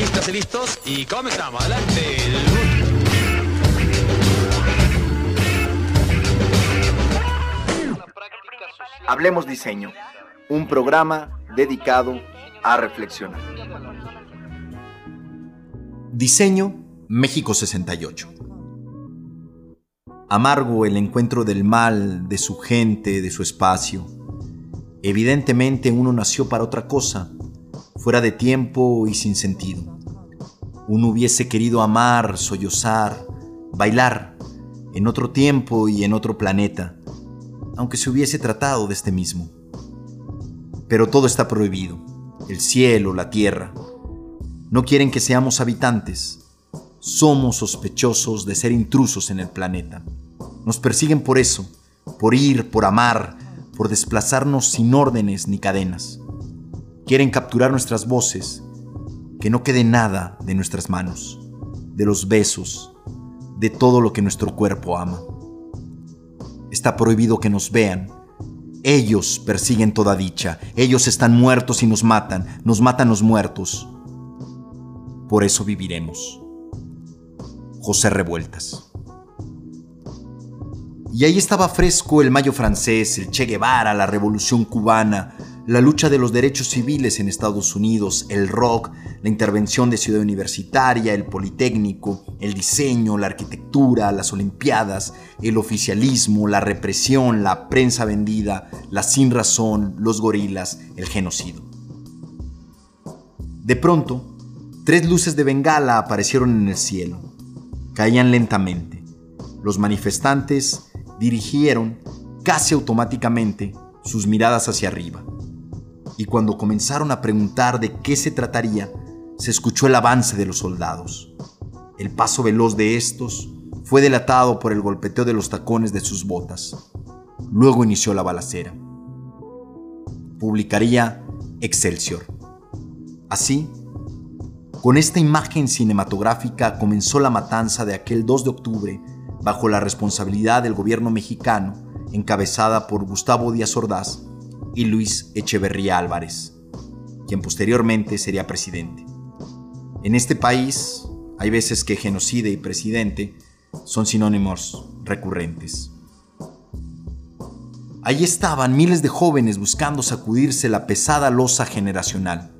Listos y listos y comenzamos. Adelante. Hablemos Diseño, un programa dedicado a reflexionar. Diseño México 68. Amargo el encuentro del mal, de su gente, de su espacio. Evidentemente uno nació para otra cosa, fuera de tiempo y sin sentido. Uno hubiese querido amar, sollozar, bailar, en otro tiempo y en otro planeta, aunque se hubiese tratado de este mismo. Pero todo está prohibido, el cielo, la tierra. No quieren que seamos habitantes, somos sospechosos de ser intrusos en el planeta. Nos persiguen por eso, por ir, por amar, por desplazarnos sin órdenes ni cadenas. Quieren capturar nuestras voces, que no quede nada de nuestras manos, de los besos, de todo lo que nuestro cuerpo ama. Está prohibido que nos vean. Ellos persiguen toda dicha. Ellos están muertos y nos matan. Nos matan los muertos. Por eso viviremos. José Revueltas. Y ahí estaba fresco el Mayo francés, el Che Guevara, la Revolución cubana, la lucha de los derechos civiles en Estados Unidos, el rock, la intervención de Ciudad Universitaria, el Politécnico, el diseño, la arquitectura, las Olimpiadas, el oficialismo, la represión, la prensa vendida, la sin razón, los gorilas, el genocidio. De pronto, tres luces de bengala aparecieron en el cielo caían lentamente. Los manifestantes dirigieron casi automáticamente sus miradas hacia arriba. Y cuando comenzaron a preguntar de qué se trataría, se escuchó el avance de los soldados. El paso veloz de estos fue delatado por el golpeteo de los tacones de sus botas. Luego inició la balacera. Publicaría Excelsior. Así, con esta imagen cinematográfica comenzó la matanza de aquel 2 de octubre bajo la responsabilidad del gobierno mexicano encabezada por Gustavo Díaz Ordaz y Luis Echeverría Álvarez, quien posteriormente sería presidente. En este país hay veces que genocida y presidente son sinónimos recurrentes. Allí estaban miles de jóvenes buscando sacudirse la pesada losa generacional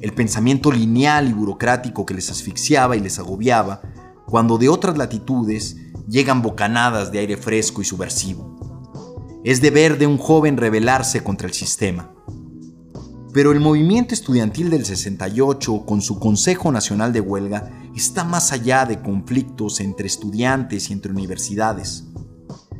el pensamiento lineal y burocrático que les asfixiaba y les agobiaba, cuando de otras latitudes llegan bocanadas de aire fresco y subversivo. Es deber de un joven rebelarse contra el sistema. Pero el movimiento estudiantil del 68, con su Consejo Nacional de Huelga, está más allá de conflictos entre estudiantes y entre universidades.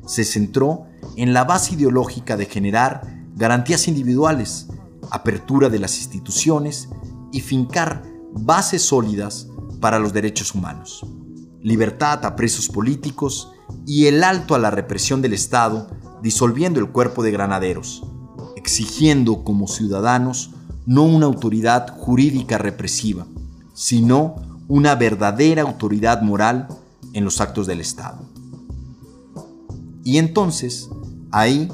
Se centró en la base ideológica de generar garantías individuales, apertura de las instituciones y fincar bases sólidas para los derechos humanos, libertad a presos políticos y el alto a la represión del Estado, disolviendo el cuerpo de granaderos, exigiendo como ciudadanos no una autoridad jurídica represiva, sino una verdadera autoridad moral en los actos del Estado. Y entonces, ahí,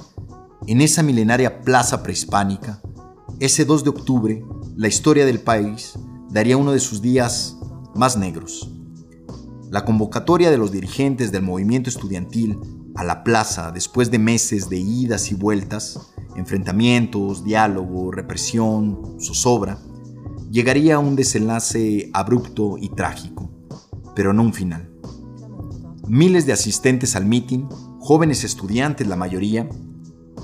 en esa milenaria plaza prehispánica, ese 2 de octubre, la historia del país daría uno de sus días más negros. La convocatoria de los dirigentes del movimiento estudiantil a la plaza después de meses de idas y vueltas, enfrentamientos, diálogo, represión, zozobra, llegaría a un desenlace abrupto y trágico, pero no un final. Miles de asistentes al mitin, jóvenes estudiantes la mayoría,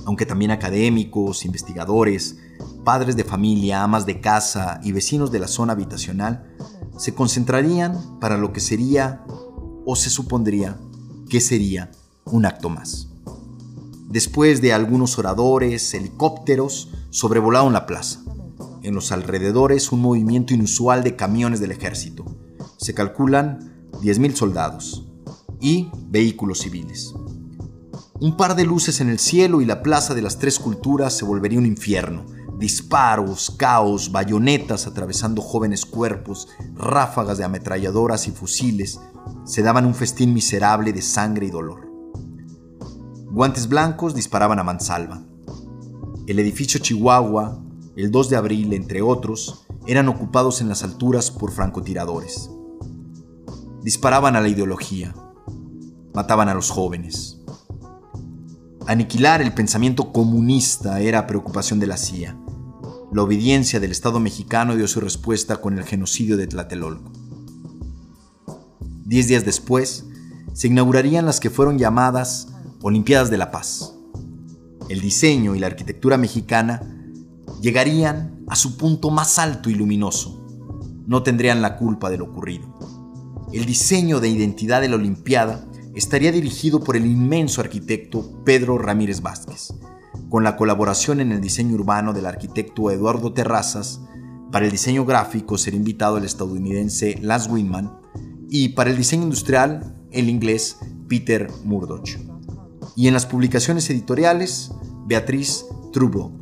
aunque también académicos, investigadores, padres de familia, amas de casa y vecinos de la zona habitacional, se concentrarían para lo que sería o se supondría que sería un acto más. Después de algunos oradores, helicópteros sobrevolaron la plaza. En los alrededores un movimiento inusual de camiones del ejército. Se calculan 10.000 soldados y vehículos civiles. Un par de luces en el cielo y la plaza de las tres culturas se volvería un infierno. Disparos, caos, bayonetas atravesando jóvenes cuerpos, ráfagas de ametralladoras y fusiles se daban un festín miserable de sangre y dolor. Guantes blancos disparaban a mansalva. El edificio Chihuahua, el 2 de abril, entre otros, eran ocupados en las alturas por francotiradores. Disparaban a la ideología, mataban a los jóvenes. Aniquilar el pensamiento comunista era preocupación de la CIA. La obediencia del Estado mexicano dio su respuesta con el genocidio de Tlatelolco. Diez días después, se inaugurarían las que fueron llamadas Olimpiadas de la Paz. El diseño y la arquitectura mexicana llegarían a su punto más alto y luminoso. No tendrían la culpa de lo ocurrido. El diseño de identidad de la Olimpiada estaría dirigido por el inmenso arquitecto Pedro Ramírez Vázquez, con la colaboración en el diseño urbano del arquitecto Eduardo Terrazas, para el diseño gráfico sería invitado el estadounidense Lance Winman y para el diseño industrial el inglés Peter Murdoch. Y en las publicaciones editoriales, Beatriz Trubo.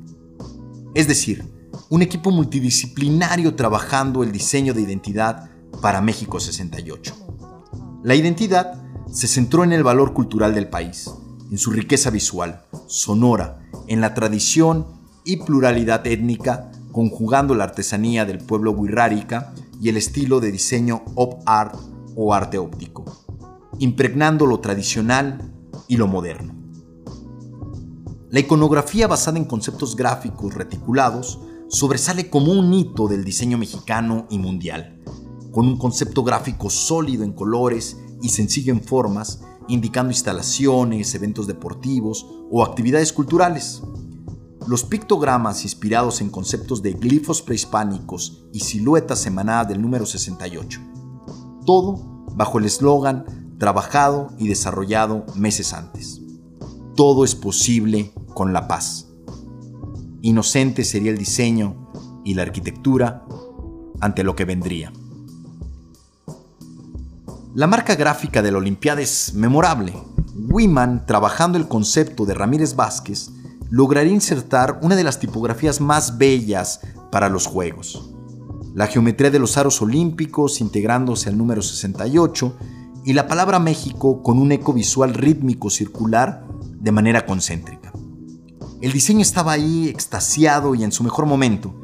Es decir, un equipo multidisciplinario trabajando el diseño de identidad para México 68. La identidad se centró en el valor cultural del país, en su riqueza visual, sonora, en la tradición y pluralidad étnica, conjugando la artesanía del pueblo wixárika y el estilo de diseño op art o arte óptico, impregnando lo tradicional y lo moderno. La iconografía basada en conceptos gráficos reticulados sobresale como un hito del diseño mexicano y mundial, con un concepto gráfico sólido en colores y sencillo en formas, indicando instalaciones, eventos deportivos o actividades culturales. Los pictogramas inspirados en conceptos de glifos prehispánicos y siluetas emanadas del número 68. Todo bajo el eslogan trabajado y desarrollado meses antes. Todo es posible con la paz. Inocente sería el diseño y la arquitectura ante lo que vendría. La marca gráfica de la Olimpiada es memorable. Wiman, trabajando el concepto de Ramírez Vázquez, lograría insertar una de las tipografías más bellas para los Juegos. La geometría de los aros olímpicos integrándose al número 68 y la palabra México con un eco visual rítmico circular de manera concéntrica. El diseño estaba ahí extasiado y en su mejor momento.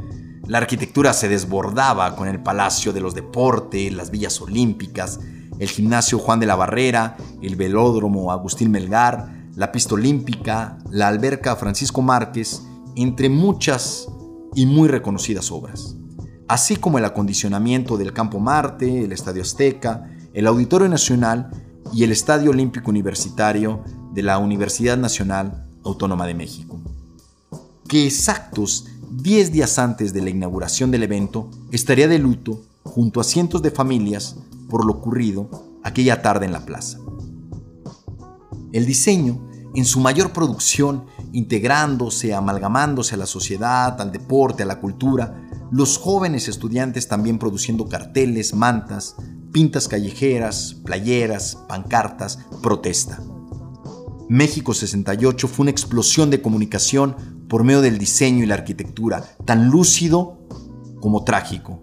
La arquitectura se desbordaba con el Palacio de los Deportes, las villas olímpicas, el gimnasio Juan de la Barrera, el velódromo Agustín Melgar, la pista olímpica, la alberca Francisco Márquez, entre muchas y muy reconocidas obras, así como el acondicionamiento del Campo Marte, el Estadio Azteca, el Auditorio Nacional y el Estadio Olímpico Universitario de la Universidad Nacional Autónoma de México. Que exactos 10 días antes de la inauguración del evento estaría de luto junto a cientos de familias por lo ocurrido aquella tarde en la plaza. El diseño, en su mayor producción, integrándose, amalgamándose a la sociedad, al deporte, a la cultura, los jóvenes estudiantes también produciendo carteles, mantas, pintas callejeras, playeras, pancartas, protesta. México 68 fue una explosión de comunicación por medio del diseño y la arquitectura, tan lúcido como trágico,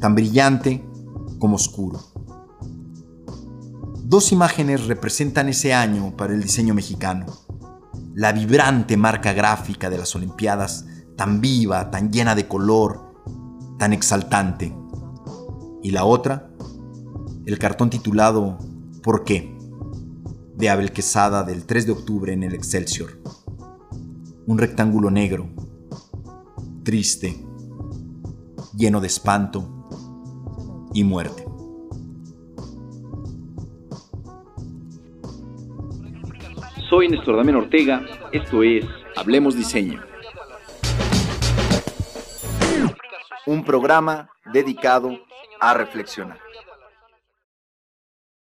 tan brillante como oscuro. Dos imágenes representan ese año para el diseño mexicano. La vibrante marca gráfica de las Olimpiadas, tan viva, tan llena de color, tan exaltante. Y la otra, el cartón titulado ¿Por qué? de Abel Quesada del 3 de octubre en el Excelsior. Un rectángulo negro, triste, lleno de espanto y muerte. Soy Néstor Damián Ortega, esto es Hablemos Diseño. Un programa dedicado a reflexionar.